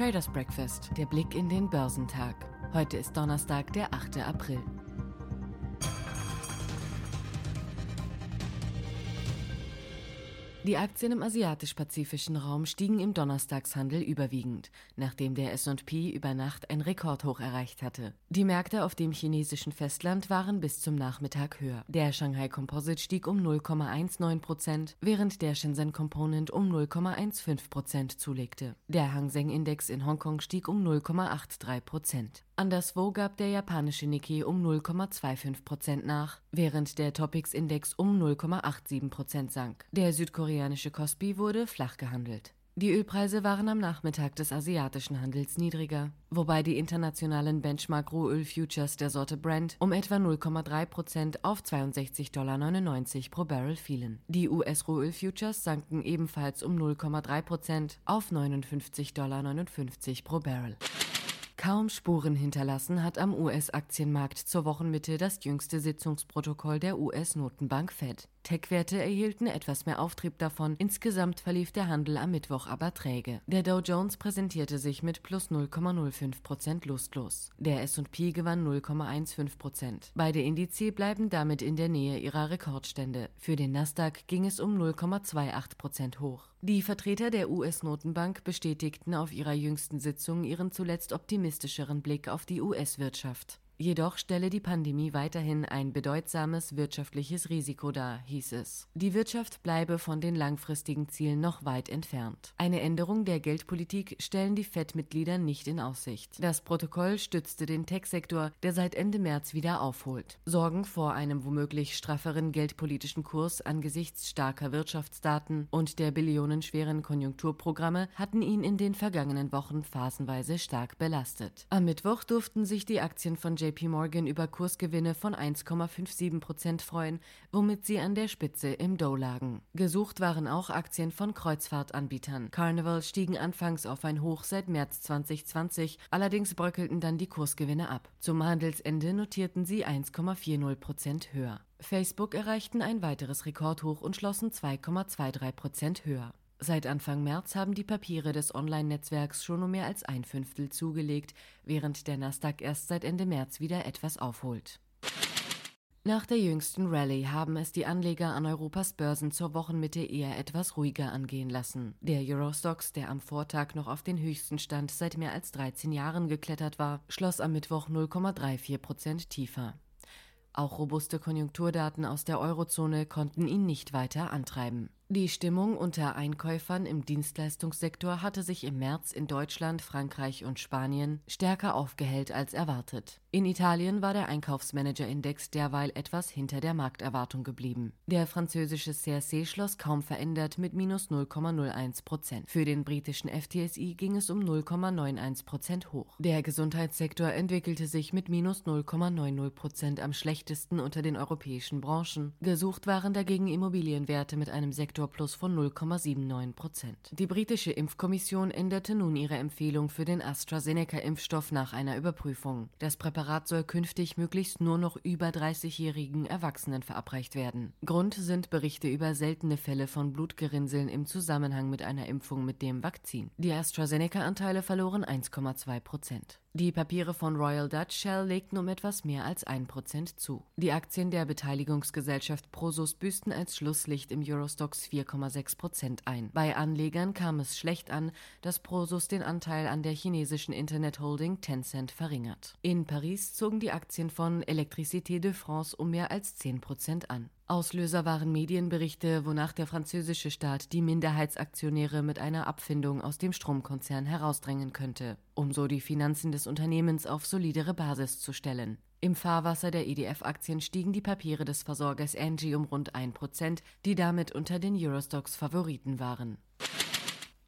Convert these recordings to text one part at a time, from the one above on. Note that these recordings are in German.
Traders Breakfast, der Blick in den Börsentag. Heute ist Donnerstag, der 8. April. Die Aktien im asiatisch-pazifischen Raum stiegen im Donnerstagshandel überwiegend, nachdem der S&P über Nacht ein Rekordhoch erreicht hatte. Die Märkte auf dem chinesischen Festland waren bis zum Nachmittag höher. Der Shanghai Composite stieg um 0,19 Prozent, während der Shenzhen Component um 0,15 Prozent zulegte. Der Hang Seng Index in Hongkong stieg um 0,83 Prozent. Anderswo gab der japanische Nikkei um 0,25 Prozent nach, während der Topix-Index um 0,87 Prozent sank. Der südkoreanische Kospi wurde flach gehandelt. Die Ölpreise waren am Nachmittag des asiatischen Handels niedriger, wobei die internationalen Benchmark-Rohöl-Futures der Sorte Brent um etwa 0,3 Prozent auf 62,99 Dollar pro Barrel fielen. Die US-Rohöl-Futures sanken ebenfalls um 0,3 Prozent auf 59,59 Dollar pro Barrel. Kaum Spuren hinterlassen hat am US-Aktienmarkt zur Wochenmitte das jüngste Sitzungsprotokoll der US-Notenbank Fed. Tech-Werte erhielten etwas mehr Auftrieb davon, insgesamt verlief der Handel am Mittwoch aber träge. Der Dow Jones präsentierte sich mit plus 0,05 Prozent lustlos. Der S&P gewann 0,15 Prozent. Beide Indizes bleiben damit in der Nähe ihrer Rekordstände. Für den Nasdaq ging es um 0,28 Prozent hoch. Die Vertreter der US-Notenbank bestätigten auf ihrer jüngsten Sitzung ihren zuletzt optimistischeren Blick auf die US-Wirtschaft. Jedoch stelle die Pandemie weiterhin ein bedeutsames wirtschaftliches Risiko dar, hieß es. Die Wirtschaft bleibe von den langfristigen Zielen noch weit entfernt. Eine Änderung der Geldpolitik stellen die FED-Mitglieder nicht in Aussicht. Das Protokoll stützte den Tech-Sektor, der seit Ende März wieder aufholt. Sorgen vor einem womöglich strafferen geldpolitischen Kurs angesichts starker Wirtschaftsdaten und der billionenschweren Konjunkturprogramme hatten ihn in den vergangenen Wochen phasenweise stark belastet. Am Mittwoch durften sich die Aktien von J JP Morgan über Kursgewinne von 1,57 Prozent freuen, womit sie an der Spitze im Dow lagen. Gesucht waren auch Aktien von Kreuzfahrtanbietern. Carnival stiegen anfangs auf ein Hoch seit März 2020, allerdings bröckelten dann die Kursgewinne ab. Zum Handelsende notierten sie 1,40 Prozent höher. Facebook erreichten ein weiteres Rekordhoch und schlossen 2,23 Prozent höher. Seit Anfang März haben die Papiere des Online-Netzwerks schon um mehr als ein Fünftel zugelegt, während der Nasdaq erst seit Ende März wieder etwas aufholt. Nach der jüngsten Rallye haben es die Anleger an Europas Börsen zur Wochenmitte eher etwas ruhiger angehen lassen. Der Eurostox, der am Vortag noch auf den höchsten Stand seit mehr als 13 Jahren geklettert war, schloss am Mittwoch 0,34 Prozent tiefer. Auch robuste Konjunkturdaten aus der Eurozone konnten ihn nicht weiter antreiben. Die Stimmung unter Einkäufern im Dienstleistungssektor hatte sich im März in Deutschland, Frankreich und Spanien stärker aufgehellt als erwartet. In Italien war der Einkaufsmanager-Index derweil etwas hinter der Markterwartung geblieben. Der französische CRC schloss kaum verändert mit minus 0,01 Prozent. Für den britischen FTSI ging es um 0,91 Prozent hoch. Der Gesundheitssektor entwickelte sich mit minus 0,90 Prozent am schlechtesten unter den europäischen Branchen. Gesucht waren dagegen Immobilienwerte mit einem Sektor Sektorplus von 0,79 Prozent. Die britische Impfkommission änderte nun ihre Empfehlung für den AstraZeneca-Impfstoff nach einer Überprüfung. Das Präparat soll künftig möglichst nur noch über 30-jährigen Erwachsenen verabreicht werden. Grund sind Berichte über seltene Fälle von Blutgerinnseln im Zusammenhang mit einer Impfung mit dem Vakzin. Die AstraZeneca-Anteile verloren 1,2 Prozent. Die Papiere von Royal Dutch Shell legten um etwas mehr als 1% zu. Die Aktien der Beteiligungsgesellschaft Prosus büßten als Schlusslicht im Eurostox 4,6% ein. Bei Anlegern kam es schlecht an, dass Prosus den Anteil an der chinesischen Internetholding Tencent verringert. In Paris zogen die Aktien von Electricité de France um mehr als 10% an. Auslöser waren Medienberichte, wonach der französische Staat die Minderheitsaktionäre mit einer Abfindung aus dem Stromkonzern herausdrängen könnte, um so die Finanzen des Unternehmens auf solidere Basis zu stellen. Im Fahrwasser der EDF-Aktien stiegen die Papiere des Versorgers Angie um rund 1%, die damit unter den Eurostox Favoriten waren.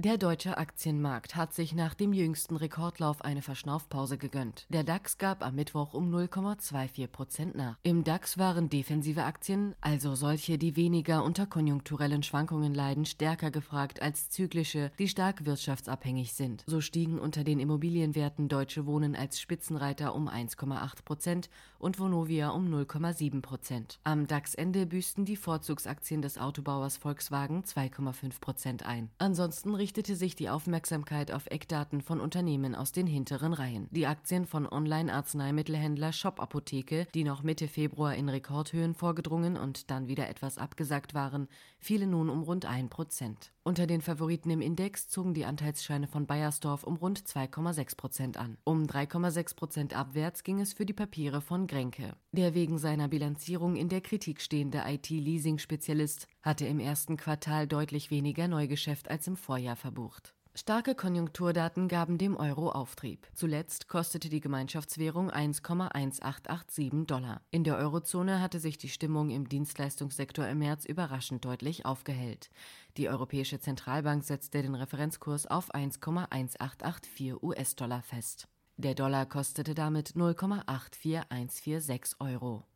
Der deutsche Aktienmarkt hat sich nach dem jüngsten Rekordlauf eine Verschnaufpause gegönnt. Der DAX gab am Mittwoch um 0,24 Prozent nach. Im DAX waren defensive Aktien, also solche, die weniger unter konjunkturellen Schwankungen leiden, stärker gefragt als zyklische, die stark wirtschaftsabhängig sind. So stiegen unter den Immobilienwerten Deutsche Wohnen als Spitzenreiter um 1,8 Prozent und Vonovia um 0,7 Prozent. Am DAX-Ende büßten die Vorzugsaktien des Autobauers Volkswagen 2,5 Prozent ein. Ansonsten richtete sich die Aufmerksamkeit auf Eckdaten von Unternehmen aus den hinteren Reihen. Die Aktien von Online-Arzneimittelhändler Shop Apotheke, die noch Mitte Februar in Rekordhöhen vorgedrungen und dann wieder etwas abgesagt waren, fielen nun um rund 1 Prozent. Unter den Favoriten im Index zogen die Anteilsscheine von Bayersdorf um rund 2,6 Prozent an. Um 3,6 Prozent abwärts ging es für die Papiere von Grenke. Der wegen seiner Bilanzierung in der Kritik stehende IT-Leasing-Spezialist hatte im ersten Quartal deutlich weniger Neugeschäft als im Vorjahr verbucht. Starke Konjunkturdaten gaben dem Euro Auftrieb. Zuletzt kostete die Gemeinschaftswährung 1,1887 Dollar. In der Eurozone hatte sich die Stimmung im Dienstleistungssektor im März überraschend deutlich aufgehellt. Die Europäische Zentralbank setzte den Referenzkurs auf 1,1884 US-Dollar fest. Der Dollar kostete damit 0,84146 Euro.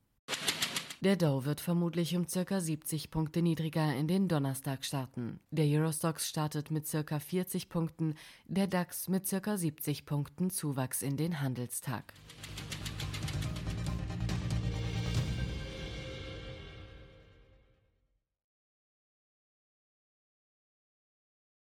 Der Dow wird vermutlich um ca. 70 Punkte niedriger in den Donnerstag starten. Der Eurostox startet mit ca. 40 Punkten, der DAX mit ca. 70 Punkten Zuwachs in den Handelstag.